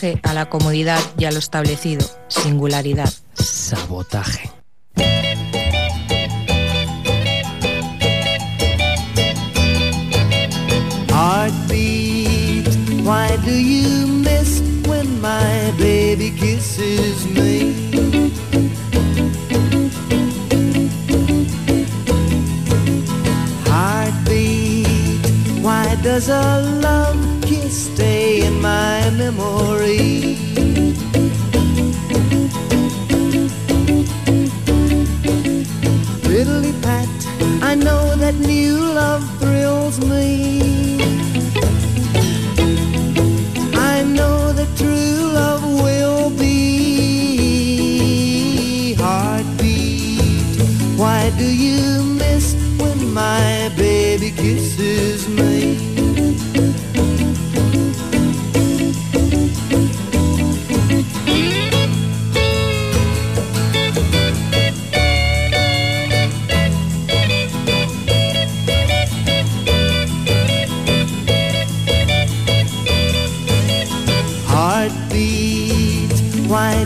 Sabotaje a la comodidad y a lo establecido. Singularidad. Sabotaje. Heartbeat, why do you miss when my baby kisses me? Heartbeat, why does a love my memory? Fiddly pat, I know that new love thrills me. I know that true love will be heartbeat. Why do you miss when my baby kisses me?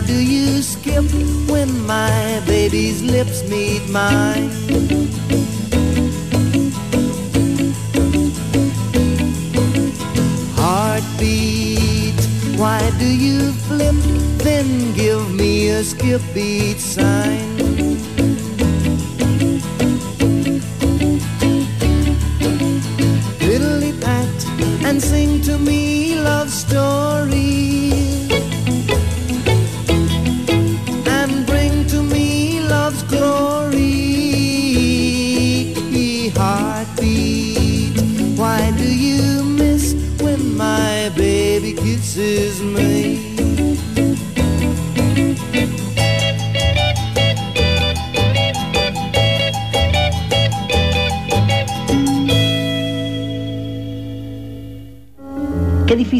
Do you skip when my baby's lips meet mine? Heartbeat, why do you flip, then give me a skip beat sign? Fiddly pat and sing to me love stories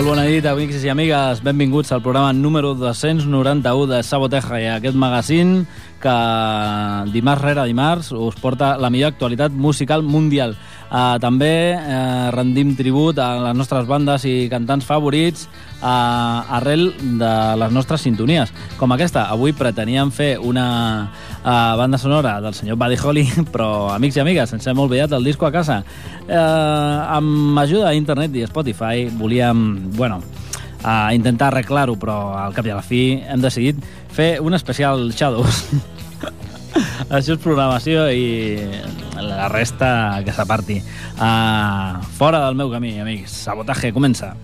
Molt bona nit, amics i amigues. Benvinguts al programa número 291 de Saboteja i aquest magazín que dimarts rere dimarts us porta la millor actualitat musical mundial. Uh, també uh, rendim tribut a les nostres bandes i cantants favorits uh, arrel de les nostres sintonies. Com aquesta, avui preteníem fer una uh, banda sonora del senyor Buddy Holly, però, amics i amigues, ens hem oblidat del disco a casa. Uh, amb ajuda a internet i Spotify volíem, bueno, uh, intentar arreglar-ho, però al cap i a la fi hem decidit fer un especial Shadows. Això és programació i la resta que s'aparti. Uh, fora del meu camí, amics. Sabotaje, comença.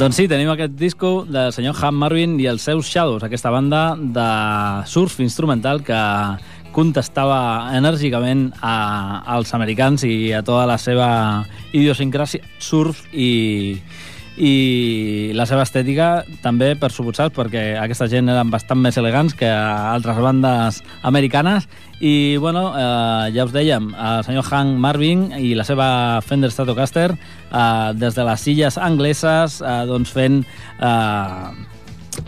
Doncs sí, tenim aquest disco del senyor Ham Marvin i els seus Shadows, aquesta banda de surf instrumental que contestava enèrgicament a, als americans i a tota la seva idiosincràsia surf i, i la seva estètica també, per suposat, perquè aquesta gent eren bastant més elegants que altres bandes americanes i, bueno, eh, ja us dèiem, el senyor Hank Marvin i la seva Fender Stratocaster eh, des de les illes angleses eh, doncs fent eh,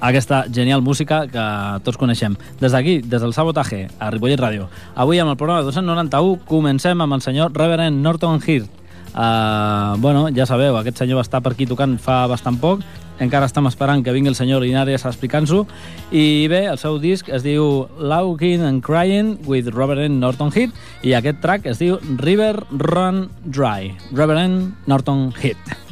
aquesta genial música que tots coneixem. Des d'aquí, des del Sabotaje, a Ripollet Ràdio. Avui, amb el programa 291, comencem amb el senyor Reverend Norton Hirt, Uh, bueno, ja sabeu, aquest senyor va estar per aquí tocant fa bastant poc, encara estem esperant que vingui el senyor Linares explicant-s'ho, i bé, el seu disc es diu Laughing and Crying with Reverend Norton Heat, i aquest track es diu River Run Dry, Reverend Norton Heat.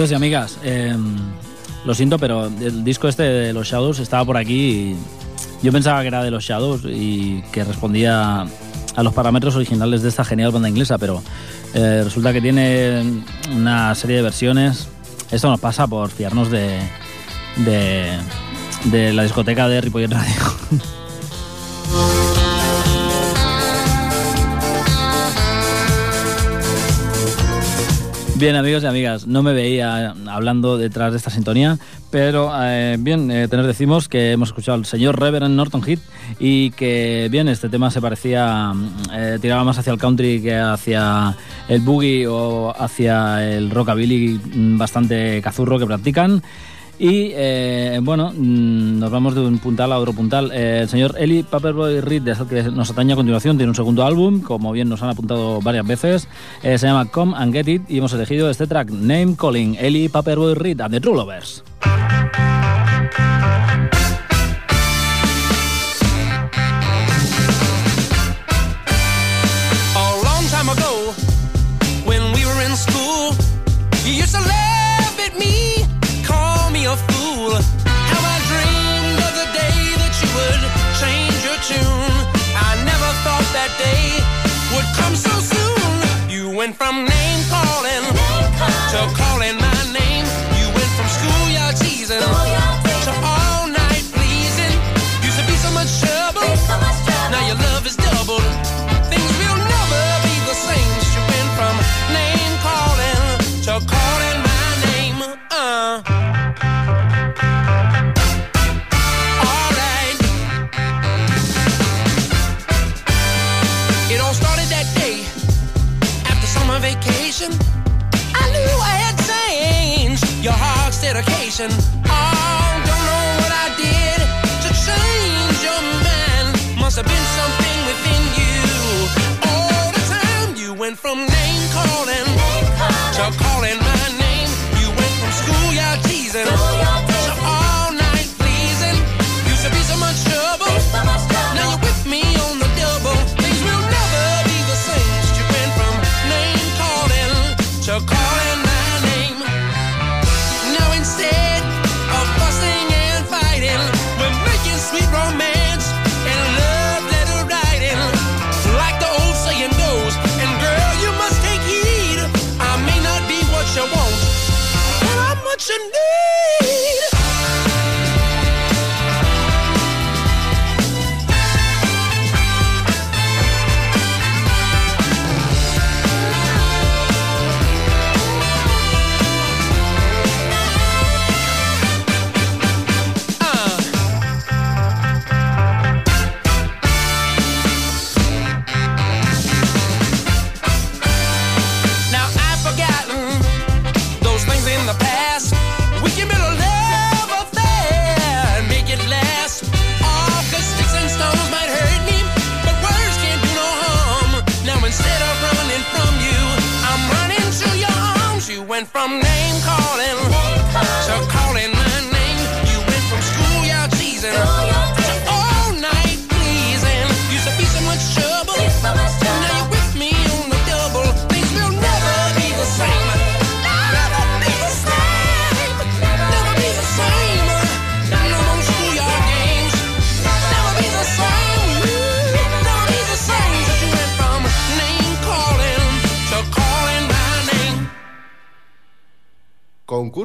Amigos y amigas, eh, lo siento, pero el disco este de los Shadows estaba por aquí y yo pensaba que era de los Shadows y que respondía a los parámetros originales de esta genial banda inglesa, pero eh, resulta que tiene una serie de versiones. Esto nos pasa por fiarnos de, de, de la discoteca de Ripollet Radio. Bien, amigos y amigas, no me veía hablando detrás de esta sintonía, pero eh, bien, eh, tener decimos que hemos escuchado al señor Reverend Norton Heat y que, bien, este tema se parecía, eh, tiraba más hacia el country que hacia el boogie o hacia el rockabilly mm, bastante cazurro que practican. Y eh, bueno, mm, nos vamos de un puntal a otro puntal. Eh, el señor Eli Paperboy Reed, que nos atañe a continuación, tiene un segundo álbum, como bien nos han apuntado varias veces. Eh, se llama Come and Get It y hemos elegido este track, Name Calling, Eli Paperboy Reed and the True Lovers. To calling my name. You went from schoolyard teasing to all night pleasing. Used to be so much trouble. Now your love is doubled. Things will never be the same. You went from name calling to calling my name. Uh. Alright. Heart's dedication. Oh, don't know what I did to change your mind. Must have been something within you. All the time you went from name calling to calling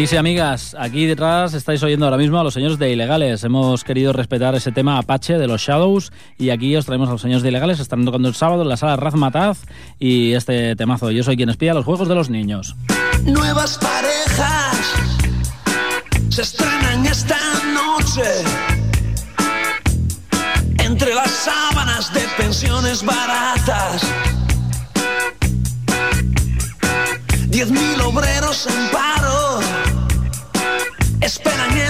Amigos y amigas, aquí detrás estáis oyendo ahora mismo a los señores de Ilegales. Hemos querido respetar ese tema Apache de los Shadows y aquí os traemos a los señores de Ilegales. Están tocando el sábado en la sala Razmataz y este temazo. Yo soy quien espía los juegos de los niños. Nuevas parejas se estrenan esta noche entre las sábanas de pensiones baratas. Diez mil obreros en paro esperan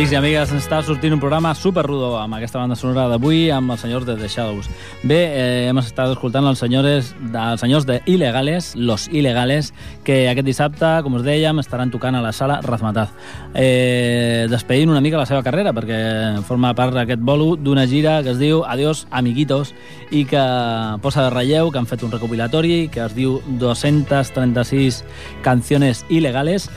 Amics i amigues, està sortint un programa super rodó amb aquesta banda sonora d'avui amb els senyors de The Shadows. Bé, eh, hem estat escoltant els senyors, els senyors de Ilegales, Los Ilegales, que aquest dissabte, com us dèiem, estaran tocant a la sala Razmataz. Eh, despedint una mica la seva carrera, perquè forma part d'aquest bolo d'una gira que es diu Adiós Amiguitos i que posa de relleu que han fet un recopilatori que es diu 236 canciones ilegales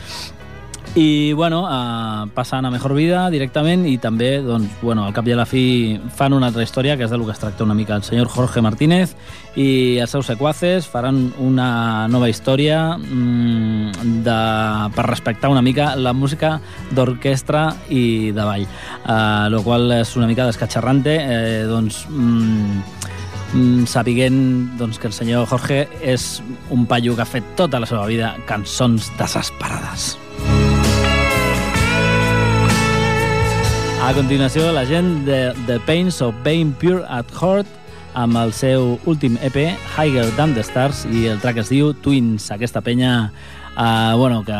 i, bueno, eh, passen a Mejor Vida directament i també, doncs, bueno, al cap i a la fi fan una altra història, que és del que es tracta una mica el senyor Jorge Martínez i els seus sequaces faran una nova història mmm, de, per respectar una mica la música d'orquestra i de ball, eh, lo qual és una mica descatxerrante, eh, doncs... Mm, mm, sapiguent doncs, que el senyor Jorge és un paio que ha fet tota la seva vida cançons desesperades. A continuació, la gent de The Pains of Being Pure at Heart amb el seu últim EP, Higher Than the Stars, i el track es diu Twins, aquesta penya eh, bueno, que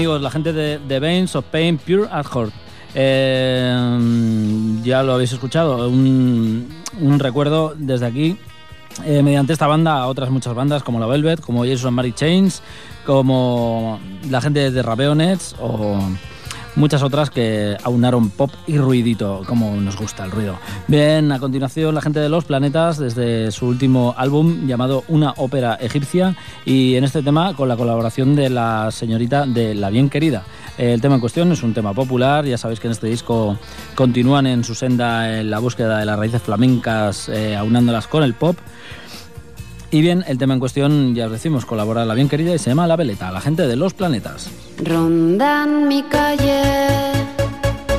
Amigos, la gente de, de Veins of Pain Pure at Heart. Eh, ya lo habéis escuchado, un, un recuerdo desde aquí eh, mediante esta banda a otras muchas bandas como la Velvet, como and Mary Chains, como la gente de Raveonets o muchas otras que aunaron pop y ruidito, como nos gusta el ruido. Bien, a continuación la gente de Los Planetas desde su último álbum llamado Una ópera egipcia y en este tema con la colaboración de la señorita de La Bien Querida. El tema en cuestión es un tema popular, ya sabéis que en este disco continúan en su senda en la búsqueda de las raíces flamencas, eh, aunándolas con el pop. Y bien, el tema en cuestión, ya os decimos, colabora la bien querida y se llama La Veleta, la gente de los planetas. Rondan mi calle,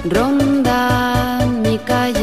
rondan mi calle,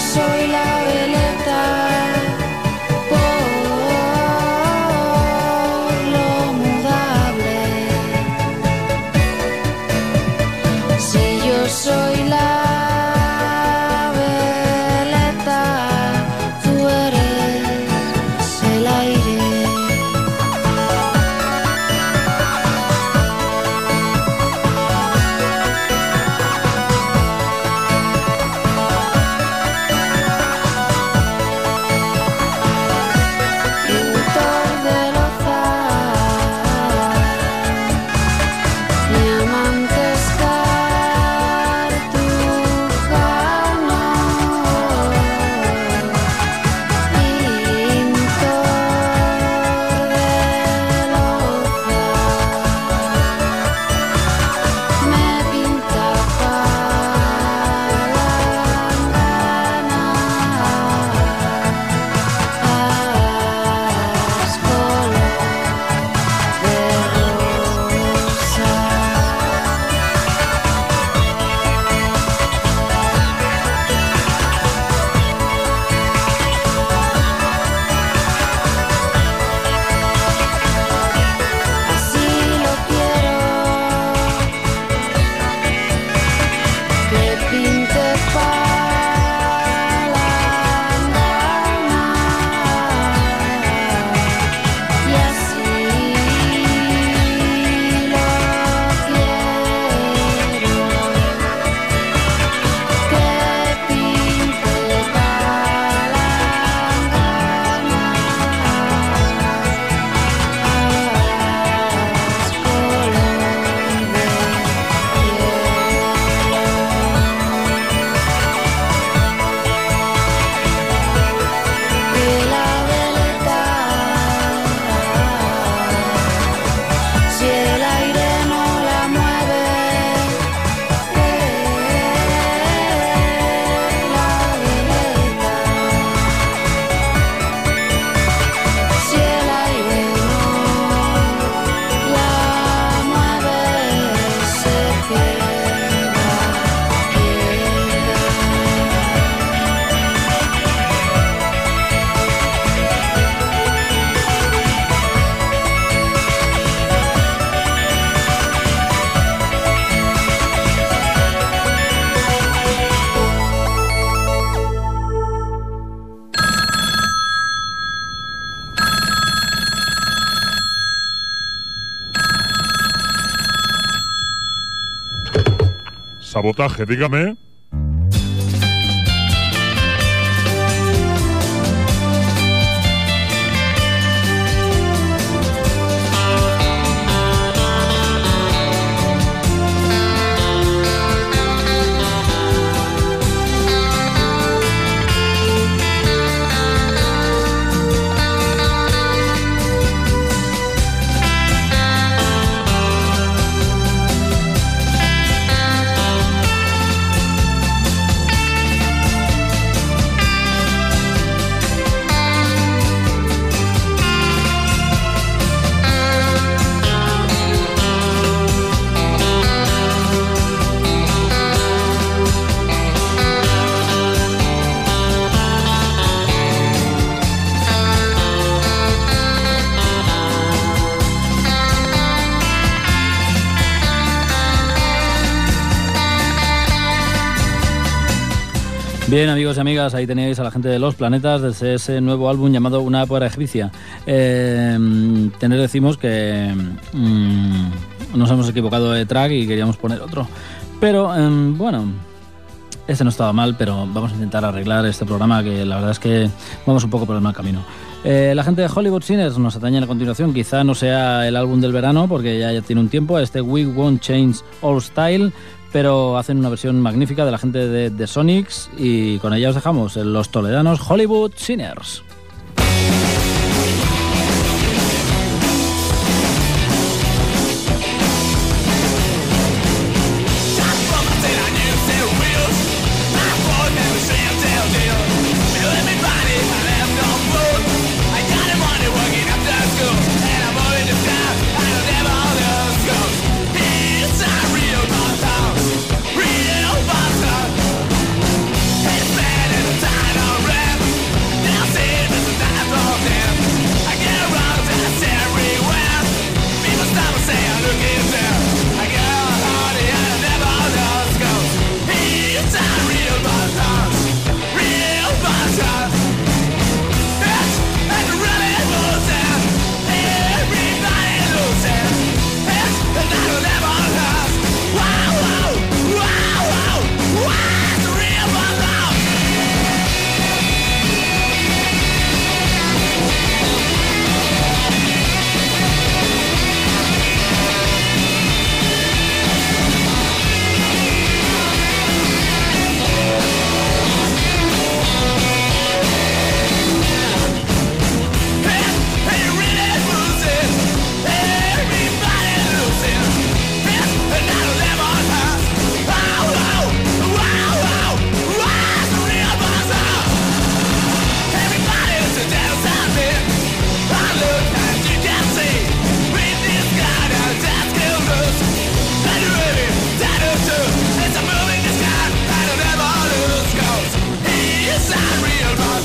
soy la Sabotaje, dígame. Bien, amigos y amigas, ahí teníais a la gente de Los Planetas desde ese nuevo álbum llamado Una Puera Egipcia. Eh, decimos que mm, nos hemos equivocado de track y queríamos poner otro. Pero em, bueno, este no estaba mal, pero vamos a intentar arreglar este programa que la verdad es que vamos un poco por el mal camino. Eh, la gente de Hollywood Sinners nos atañe a continuación. Quizá no sea el álbum del verano porque ya, ya tiene un tiempo. Este We Won't Change All Style. Pero hacen una versión magnífica de la gente de, de Sonics y con ella os dejamos los toledanos Hollywood Sinners.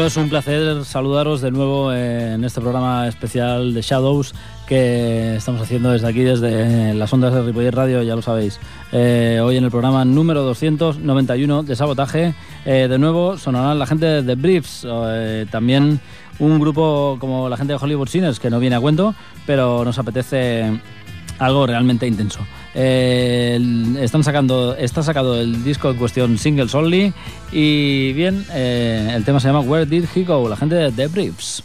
Amigos, un placer saludaros de nuevo en este programa especial de Shadows que estamos haciendo desde aquí, desde las ondas de Ripollet Radio, ya lo sabéis. Eh, hoy en el programa número 291 de Sabotaje, eh, de nuevo sonarán la gente de Briefs, eh, también un grupo como la gente de Hollywood Sinners, que no viene a cuento, pero nos apetece algo realmente intenso. Eh, están sacando, está sacado el disco en cuestión Singles Only y bien, eh, el tema se llama Where Did He Go, la gente de The Briefs.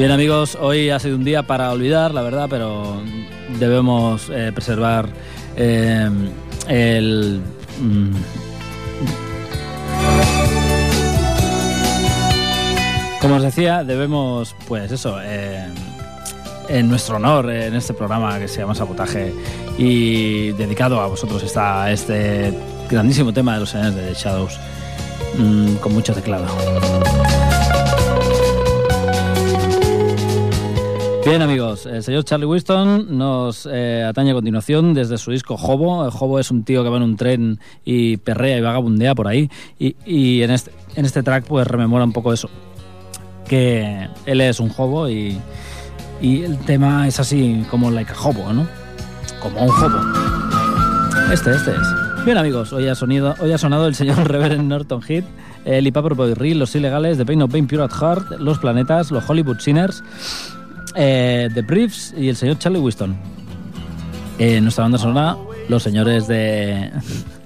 Bien amigos, hoy ha sido un día para olvidar, la verdad, pero debemos eh, preservar eh, el... mm, como os decía, debemos, pues eso, eh, en nuestro honor, en este programa que se llama Sabotaje y dedicado a vosotros está este grandísimo tema de los señores de Shadows. mm, con mucho teclado. Bien amigos, el señor Charlie Winston nos eh, atañe a continuación desde su disco Hobo. El Hobo es un tío que va en un tren y perrea y vagabundea por ahí. Y, en, este, en este track pues rememora un poco eso. Que él es un hobo y, el tema es así como like a ¿no? Como un hobo. Este, este es. Bien amigos, hoy ha, sonido, hoy ha sonado el señor Reverend Norton Heat, el Ipapro Boy Real, Los Ilegales, The Pain of Pain Pure at Heart, Los Planetas, Los Hollywood Sinners, eh, The Briefs y el señor Charlie Winston. En nuestra banda sonora, los señores de,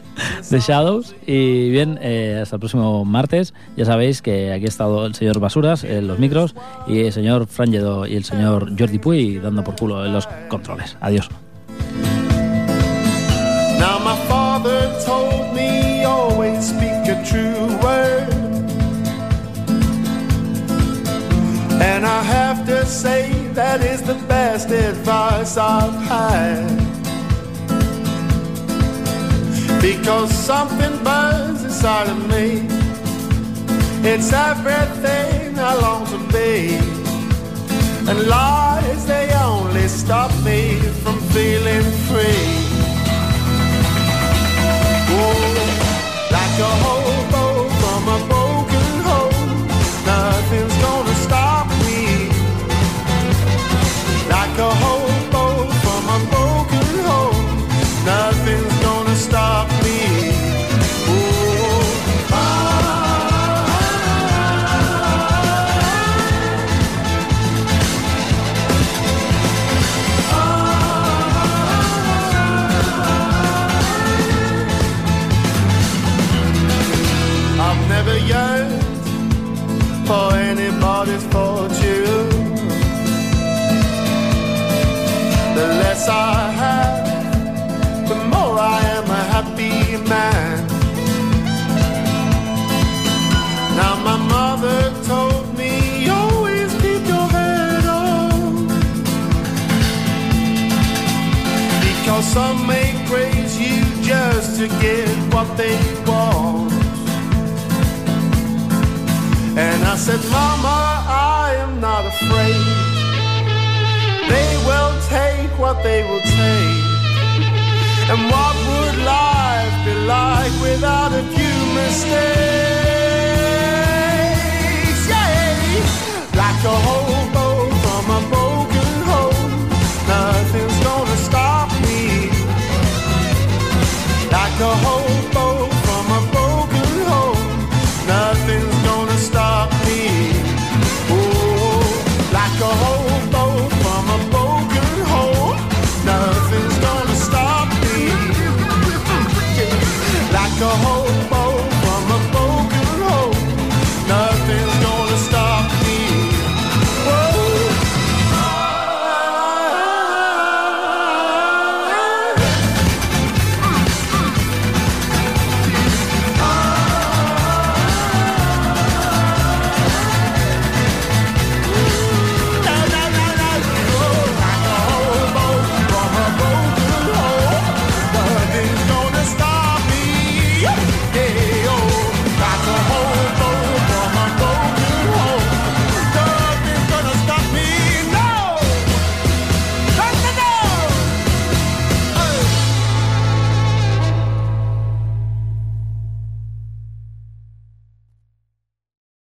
de Shadows. Y bien, eh, hasta el próximo martes. Ya sabéis que aquí ha estado el señor Basuras en los micros y el señor Frangedo y el señor Jordi Puy dando por culo en los controles. Adiós. Now. Have to say that is the best advice I've had. Because something burns inside of me. It's everything I long to be. And lies, they only stop me from feeling free. Like a hobo anybody's fortune. The less I have, the more I am a happy man. Now my mother told me always keep your head on. Because some may praise you just to get what they want. And I said, Mama, I am not afraid. They will take what they will take. And what would life be like without a few mistakes? Yeah, like a hobo from a broken home, nothing's gonna stop me. Like a hobo